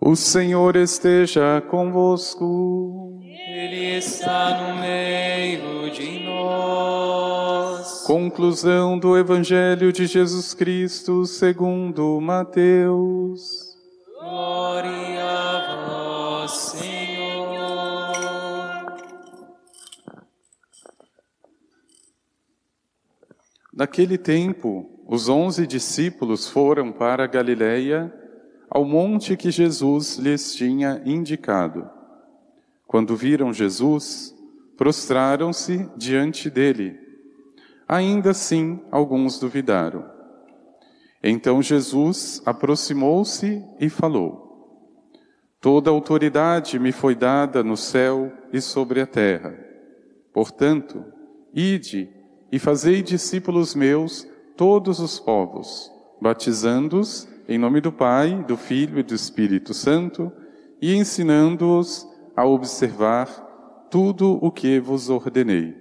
O Senhor esteja convosco. Ele está no meio de nós. Conclusão do Evangelho de Jesus Cristo segundo Mateus. Glória a vós, Senhor. Naquele tempo, os onze discípulos foram para a Galiléia, ao monte que Jesus lhes tinha indicado. Quando viram Jesus, prostraram-se diante dele. Ainda assim, alguns duvidaram. Então Jesus aproximou-se e falou: Toda autoridade me foi dada no céu e sobre a terra. Portanto, ide e fazei discípulos meus todos os povos, batizando-os em nome do Pai, do Filho e do Espírito Santo, e ensinando-os a observar tudo o que vos ordenei.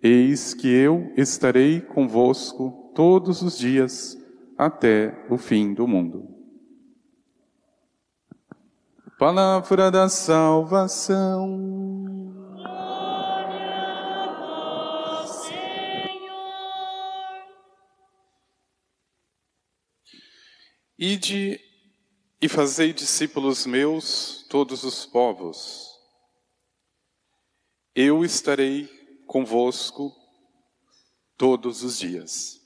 Eis que eu estarei convosco todos os dias até o fim do mundo. Palavra da salvação. Ide e fazei discípulos meus todos os povos. Eu estarei convosco todos os dias.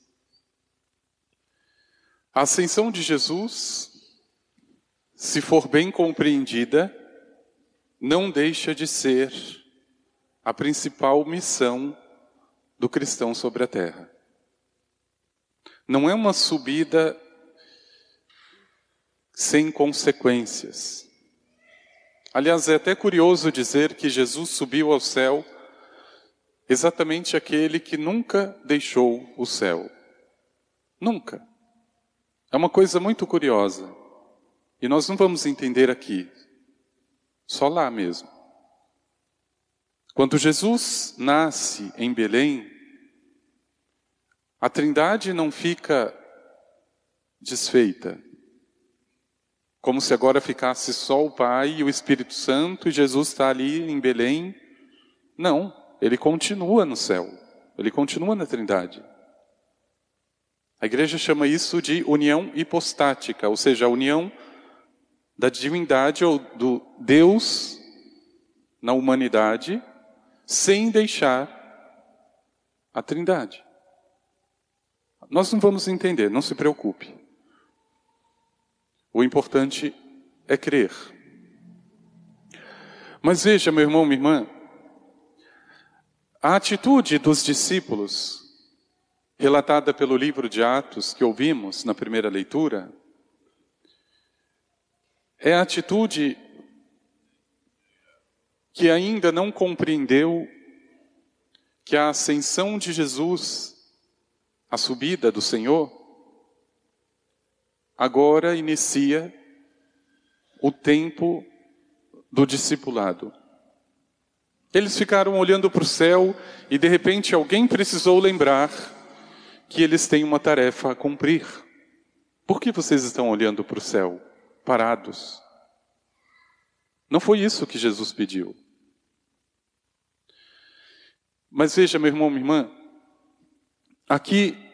A ascensão de Jesus, se for bem compreendida, não deixa de ser a principal missão do cristão sobre a terra. Não é uma subida sem consequências. Aliás, é até curioso dizer que Jesus subiu ao céu exatamente aquele que nunca deixou o céu. Nunca. É uma coisa muito curiosa. E nós não vamos entender aqui. Só lá mesmo. Quando Jesus nasce em Belém, a Trindade não fica desfeita. Como se agora ficasse só o Pai e o Espírito Santo e Jesus está ali em Belém. Não, ele continua no céu, ele continua na Trindade. A igreja chama isso de união hipostática, ou seja, a união da divindade ou do Deus na humanidade, sem deixar a Trindade. Nós não vamos entender, não se preocupe. O importante é crer. Mas veja, meu irmão, minha irmã, a atitude dos discípulos, relatada pelo livro de Atos que ouvimos na primeira leitura, é a atitude que ainda não compreendeu que a ascensão de Jesus, a subida do Senhor, agora inicia o tempo do discipulado. Eles ficaram olhando para o céu e de repente alguém precisou lembrar que eles têm uma tarefa a cumprir. Por que vocês estão olhando para o céu, parados? Não foi isso que Jesus pediu. Mas veja, meu irmão, minha irmã, aqui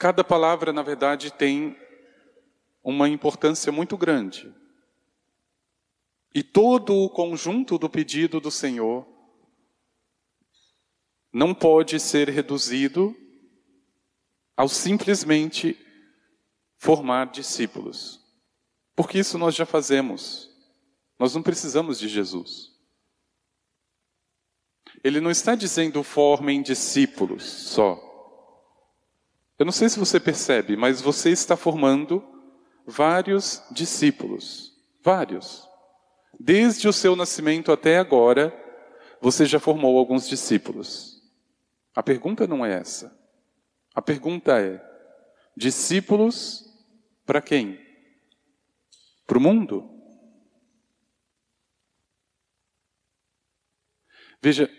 Cada palavra, na verdade, tem uma importância muito grande. E todo o conjunto do pedido do Senhor não pode ser reduzido ao simplesmente formar discípulos. Porque isso nós já fazemos. Nós não precisamos de Jesus. Ele não está dizendo formem discípulos só. Eu não sei se você percebe, mas você está formando vários discípulos. Vários. Desde o seu nascimento até agora, você já formou alguns discípulos. A pergunta não é essa. A pergunta é: discípulos para quem? Para o mundo? Veja,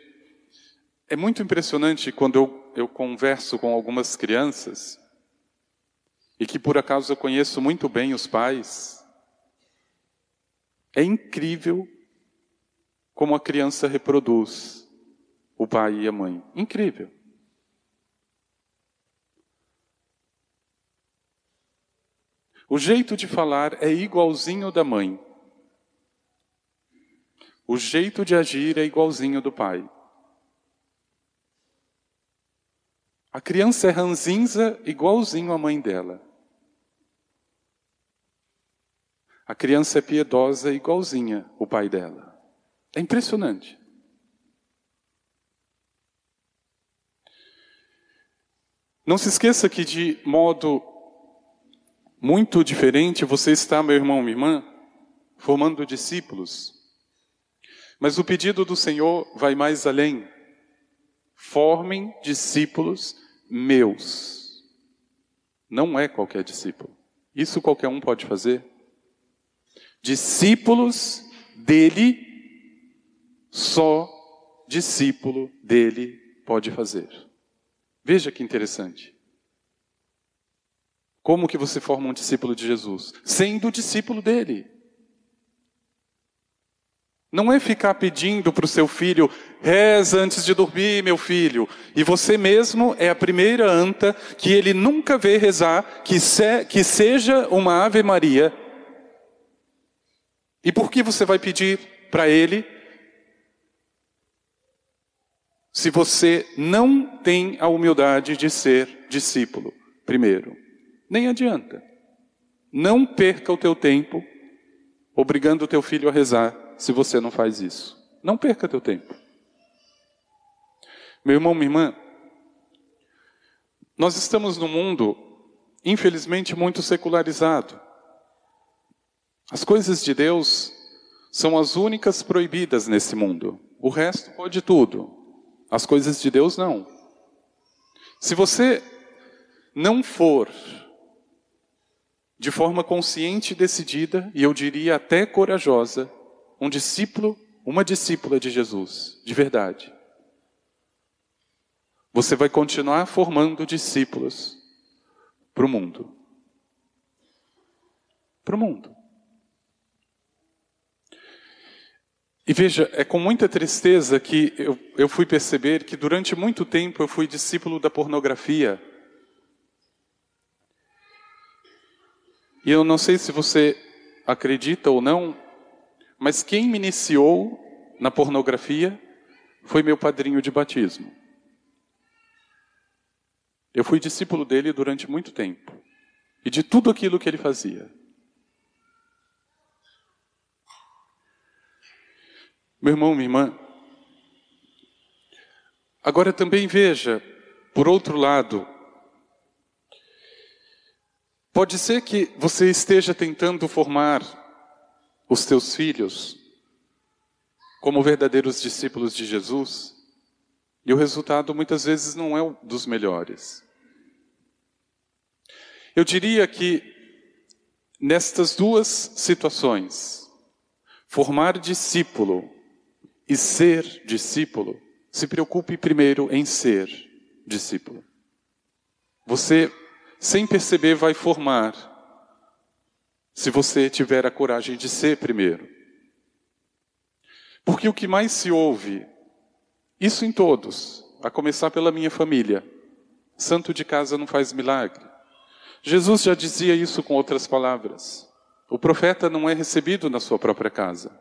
é muito impressionante quando eu eu converso com algumas crianças, e que por acaso eu conheço muito bem os pais, É incrível como a criança reproduz o pai e a mãe. Incrível. O jeito de falar é igualzinho da mãe. O jeito de agir é igualzinho do pai. A criança é ranzinza igualzinho à mãe dela. A criança é piedosa igualzinha o pai dela. É impressionante. Não se esqueça que de modo muito diferente você está, meu irmão, minha irmã, formando discípulos. Mas o pedido do Senhor vai mais além. Formem discípulos meus. Não é qualquer discípulo. Isso qualquer um pode fazer. Discípulos dele, só discípulo dele pode fazer. Veja que interessante. Como que você forma um discípulo de Jesus? Sendo discípulo dele. Não é ficar pedindo para o seu filho, reza antes de dormir, meu filho. E você mesmo é a primeira anta que ele nunca vê rezar, que, se, que seja uma Ave Maria. E por que você vai pedir para ele se você não tem a humildade de ser discípulo, primeiro? Nem adianta. Não perca o teu tempo obrigando o teu filho a rezar se você não faz isso. Não perca teu tempo. Meu irmão, minha irmã, nós estamos num mundo, infelizmente, muito secularizado. As coisas de Deus são as únicas proibidas nesse mundo. O resto pode tudo. As coisas de Deus não. Se você não for de forma consciente e decidida, e eu diria até corajosa, um discípulo, uma discípula de Jesus, de verdade. Você vai continuar formando discípulos para o mundo. Para o mundo. E veja, é com muita tristeza que eu, eu fui perceber que durante muito tempo eu fui discípulo da pornografia. E eu não sei se você acredita ou não, mas quem me iniciou na pornografia foi meu padrinho de batismo. Eu fui discípulo dele durante muito tempo e de tudo aquilo que ele fazia. Meu irmão, minha irmã, agora também veja, por outro lado, Pode ser que você esteja tentando formar os teus filhos como verdadeiros discípulos de Jesus, e o resultado muitas vezes não é dos melhores. Eu diria que nestas duas situações, formar discípulo e ser discípulo, se preocupe primeiro em ser discípulo. Você sem perceber, vai formar, se você tiver a coragem de ser primeiro. Porque o que mais se ouve, isso em todos, a começar pela minha família, santo de casa não faz milagre. Jesus já dizia isso com outras palavras. O profeta não é recebido na sua própria casa,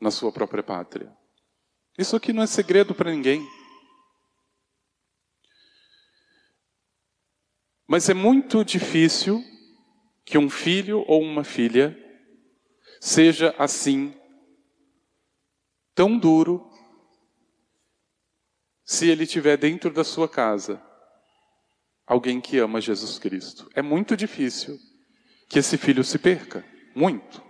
na sua própria pátria. Isso aqui não é segredo para ninguém. Mas é muito difícil que um filho ou uma filha seja assim, tão duro, se ele tiver dentro da sua casa alguém que ama Jesus Cristo. É muito difícil que esse filho se perca, muito.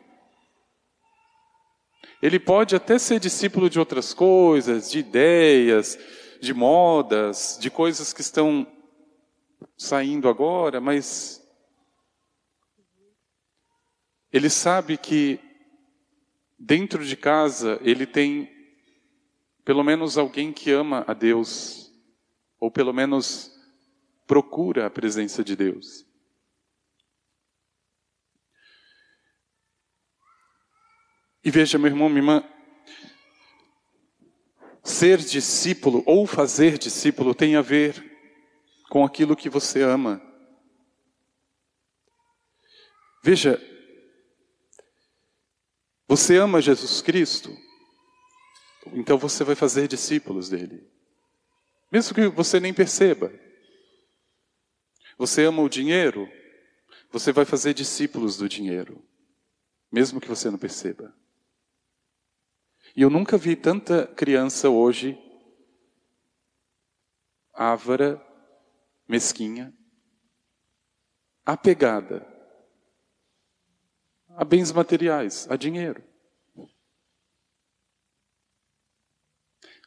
Ele pode até ser discípulo de outras coisas, de ideias, de modas, de coisas que estão saindo agora, mas ele sabe que dentro de casa ele tem pelo menos alguém que ama a Deus, ou pelo menos procura a presença de Deus. E veja, meu irmão, minha irmã, ser discípulo ou fazer discípulo tem a ver com aquilo que você ama. Veja, você ama Jesus Cristo, então você vai fazer discípulos dele, mesmo que você nem perceba. Você ama o dinheiro, você vai fazer discípulos do dinheiro, mesmo que você não perceba. E eu nunca vi tanta criança hoje ávara, mesquinha, apegada a bens materiais, a dinheiro.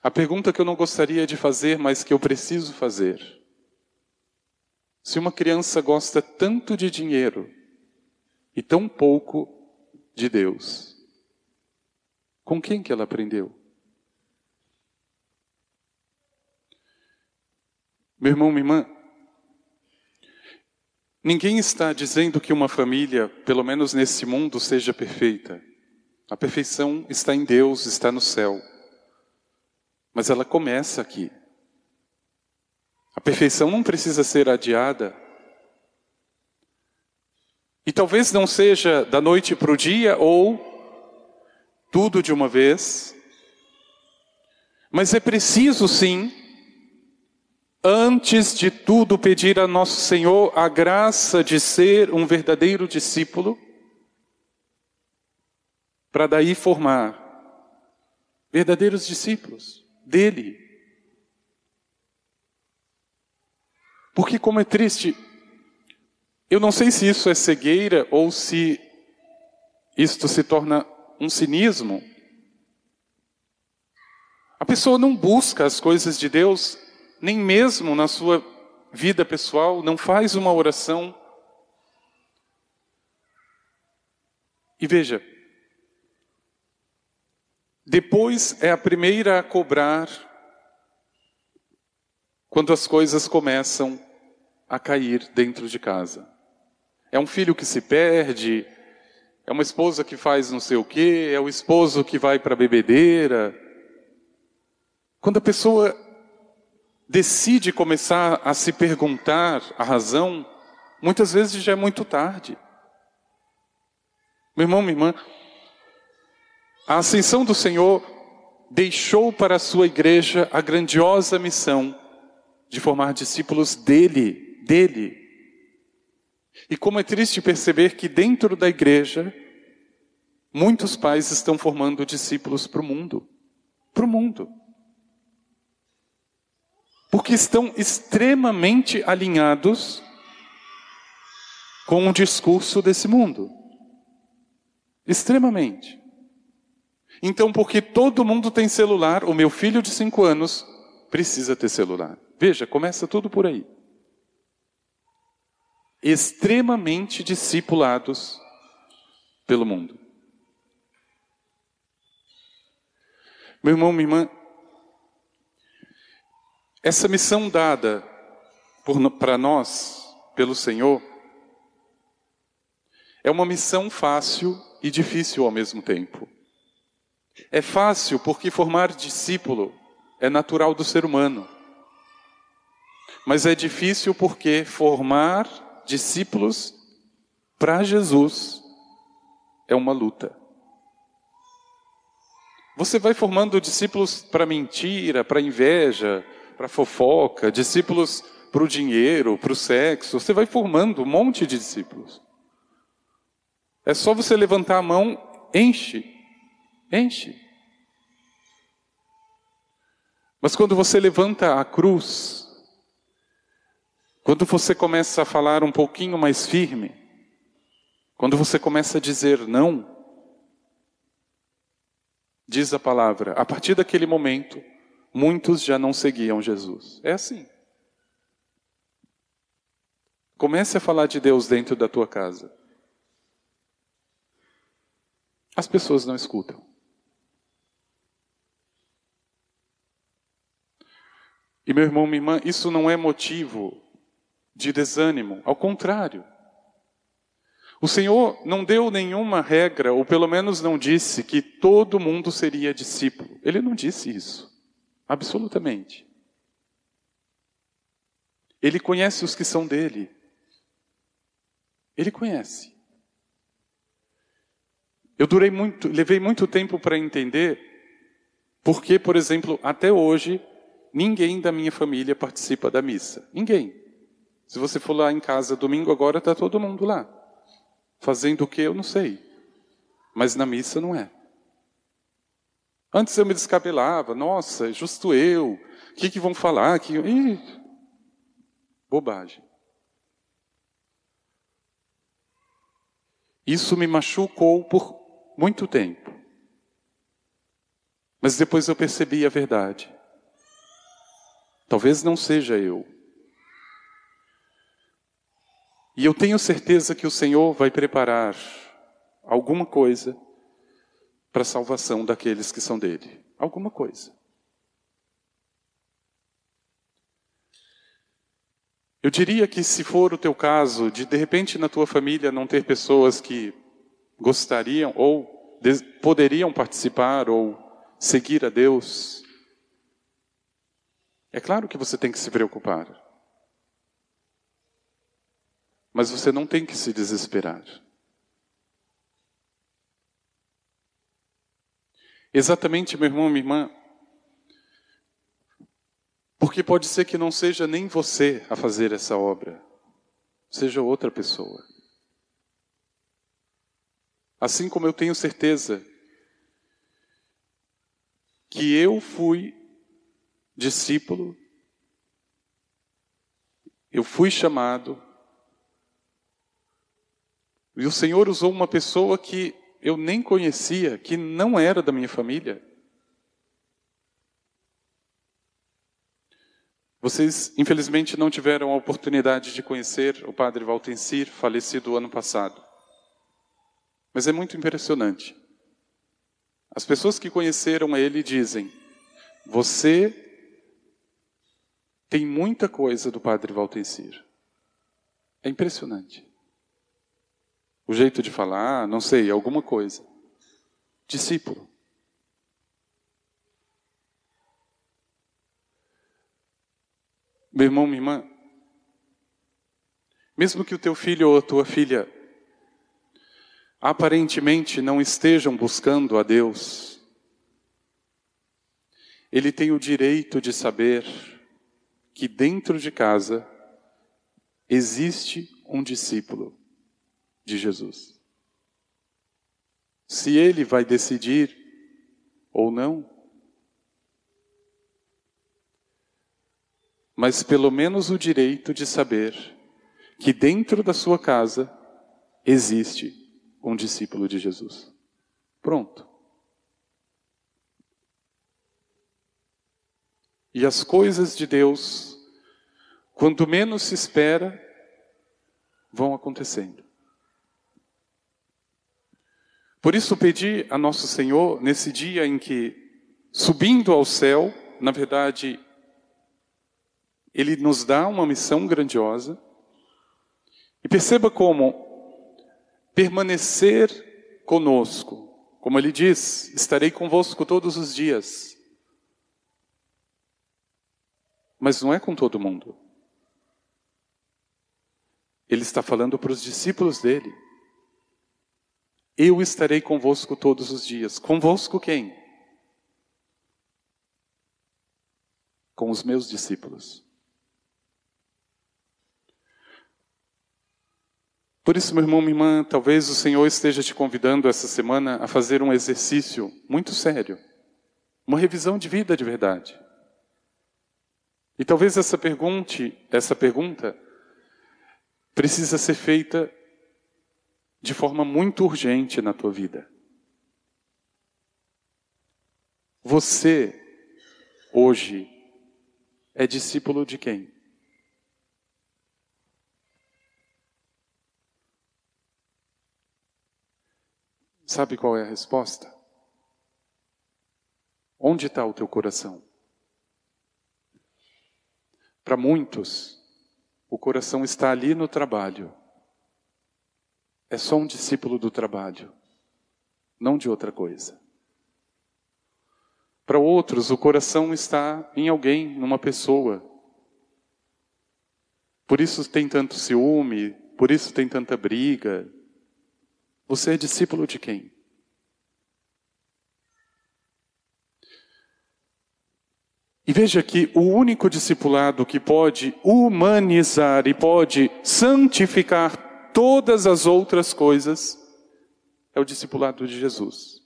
A pergunta que eu não gostaria de fazer, mas que eu preciso fazer. Se uma criança gosta tanto de dinheiro e tão pouco de Deus, com quem que ela aprendeu? Meu irmão, minha irmã, ninguém está dizendo que uma família, pelo menos nesse mundo, seja perfeita. A perfeição está em Deus, está no céu. Mas ela começa aqui. A perfeição não precisa ser adiada. E talvez não seja da noite para o dia ou tudo de uma vez. Mas é preciso sim, antes de tudo, pedir a nosso Senhor a graça de ser um verdadeiro discípulo, para daí formar verdadeiros discípulos dele. Porque, como é triste, eu não sei se isso é cegueira ou se isto se torna um cinismo. A pessoa não busca as coisas de Deus, nem mesmo na sua vida pessoal, não faz uma oração. E veja, depois é a primeira a cobrar quando as coisas começam a cair dentro de casa. É um filho que se perde, é uma esposa que faz não sei o quê, é o esposo que vai para a bebedeira. Quando a pessoa decide começar a se perguntar a razão, muitas vezes já é muito tarde. Meu irmão, minha irmã, a ascensão do Senhor deixou para a sua igreja a grandiosa missão de formar discípulos dele, dele, e como é triste perceber que dentro da igreja, muitos pais estão formando discípulos para o mundo. Para o mundo. Porque estão extremamente alinhados com o discurso desse mundo. Extremamente. Então, porque todo mundo tem celular, o meu filho de cinco anos precisa ter celular. Veja, começa tudo por aí extremamente discipulados pelo mundo. Meu irmão, minha irmã, essa missão dada para nós, pelo Senhor, é uma missão fácil e difícil ao mesmo tempo. É fácil porque formar discípulo é natural do ser humano. Mas é difícil porque formar discípulos para Jesus é uma luta. Você vai formando discípulos para mentira, para inveja, para fofoca, discípulos para o dinheiro, para o sexo. Você vai formando um monte de discípulos. É só você levantar a mão, enche, enche. Mas quando você levanta a cruz, quando você começa a falar um pouquinho mais firme, quando você começa a dizer não, diz a palavra, a partir daquele momento, muitos já não seguiam Jesus. É assim. Comece a falar de Deus dentro da tua casa. As pessoas não escutam. E meu irmão, minha irmã, isso não é motivo de desânimo. Ao contrário. O Senhor não deu nenhuma regra, ou pelo menos não disse que todo mundo seria discípulo. Ele não disse isso. Absolutamente. Ele conhece os que são dele. Ele conhece. Eu durei muito, levei muito tempo para entender porque, por exemplo, até hoje, ninguém da minha família participa da missa. Ninguém. Se você for lá em casa domingo agora, está todo mundo lá. Fazendo o que eu não sei. Mas na missa não é. Antes eu me descabelava, nossa, é justo eu, o que, que vão falar? Que... Ih, bobagem. Isso me machucou por muito tempo. Mas depois eu percebi a verdade. Talvez não seja eu. E eu tenho certeza que o Senhor vai preparar alguma coisa para a salvação daqueles que são dele. Alguma coisa. Eu diria que se for o teu caso, de de repente na tua família não ter pessoas que gostariam ou poderiam participar ou seguir a Deus, é claro que você tem que se preocupar. Mas você não tem que se desesperar. Exatamente, meu irmão, minha irmã. Porque pode ser que não seja nem você a fazer essa obra, seja outra pessoa. Assim como eu tenho certeza que eu fui discípulo, eu fui chamado e o Senhor usou uma pessoa que eu nem conhecia, que não era da minha família. Vocês, infelizmente, não tiveram a oportunidade de conhecer o padre Valtencir, falecido ano passado. Mas é muito impressionante. As pessoas que conheceram ele dizem: Você tem muita coisa do padre Valtencir. É impressionante. O jeito de falar, não sei, alguma coisa. Discípulo. Meu irmão, minha irmã, mesmo que o teu filho ou a tua filha aparentemente não estejam buscando a Deus, ele tem o direito de saber que dentro de casa existe um discípulo de Jesus. Se ele vai decidir ou não, mas pelo menos o direito de saber que dentro da sua casa existe um discípulo de Jesus. Pronto. E as coisas de Deus, quanto menos se espera, vão acontecendo. Por isso pedi a nosso Senhor, nesse dia em que, subindo ao céu, na verdade, Ele nos dá uma missão grandiosa. E perceba como permanecer conosco, como Ele diz, estarei convosco todos os dias. Mas não é com todo mundo. Ele está falando para os discípulos dele. Eu estarei convosco todos os dias. Convosco quem? Com os meus discípulos. Por isso, meu irmão, minha irmã, talvez o Senhor esteja te convidando essa semana a fazer um exercício muito sério, uma revisão de vida de verdade. E talvez essa pergunta, essa pergunta precisa ser feita de forma muito urgente na tua vida. Você, hoje, é discípulo de quem? Sabe qual é a resposta? Onde está o teu coração? Para muitos, o coração está ali no trabalho é só um discípulo do trabalho, não de outra coisa. Para outros, o coração está em alguém, numa pessoa. Por isso tem tanto ciúme, por isso tem tanta briga. Você é discípulo de quem? E veja que o único discipulado que pode humanizar e pode santificar todas as outras coisas é o discipulado de Jesus.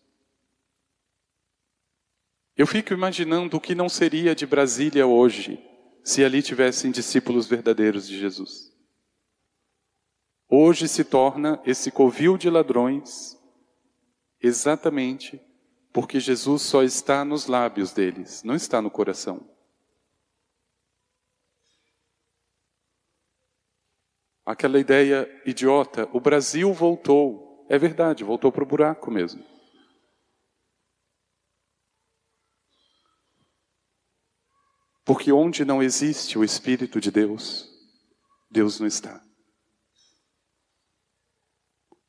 Eu fico imaginando o que não seria de Brasília hoje se ali tivessem discípulos verdadeiros de Jesus. Hoje se torna esse covil de ladrões exatamente porque Jesus só está nos lábios deles, não está no coração. Aquela ideia idiota, o Brasil voltou. É verdade, voltou para o buraco mesmo. Porque onde não existe o Espírito de Deus, Deus não está.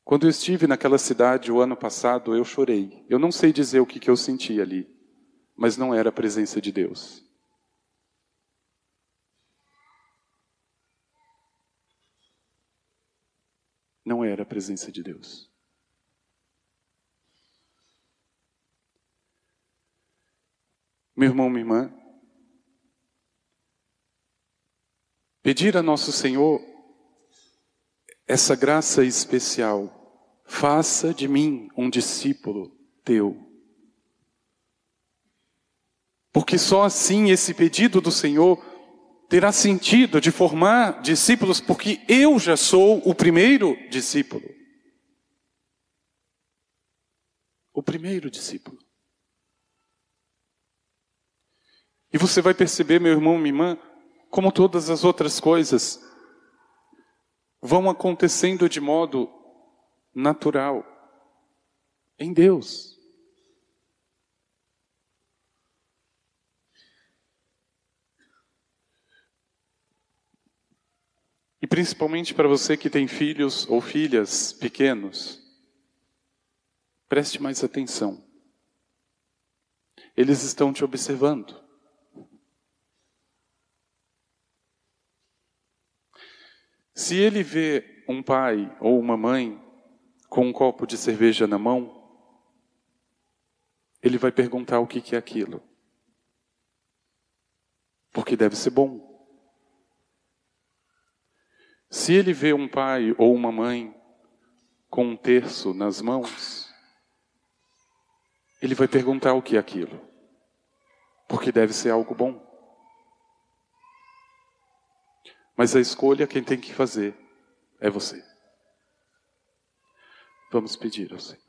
Quando eu estive naquela cidade o ano passado, eu chorei. Eu não sei dizer o que, que eu senti ali, mas não era a presença de Deus. Não era a presença de Deus. Meu irmão, minha irmã, Pedir a Nosso Senhor essa graça especial. Faça de mim um discípulo teu. Porque só assim esse pedido do Senhor terá sentido de formar discípulos, porque eu já sou o primeiro discípulo. O primeiro discípulo. E você vai perceber, meu irmão, minha irmã, como todas as outras coisas, vão acontecendo de modo natural em Deus. Principalmente para você que tem filhos ou filhas pequenos, preste mais atenção. Eles estão te observando. Se ele vê um pai ou uma mãe com um copo de cerveja na mão, ele vai perguntar o que é aquilo. Porque deve ser bom. Se ele vê um pai ou uma mãe com um terço nas mãos, ele vai perguntar o que é aquilo. Porque deve ser algo bom. Mas a escolha quem tem que fazer é você. Vamos pedir ao Senhor.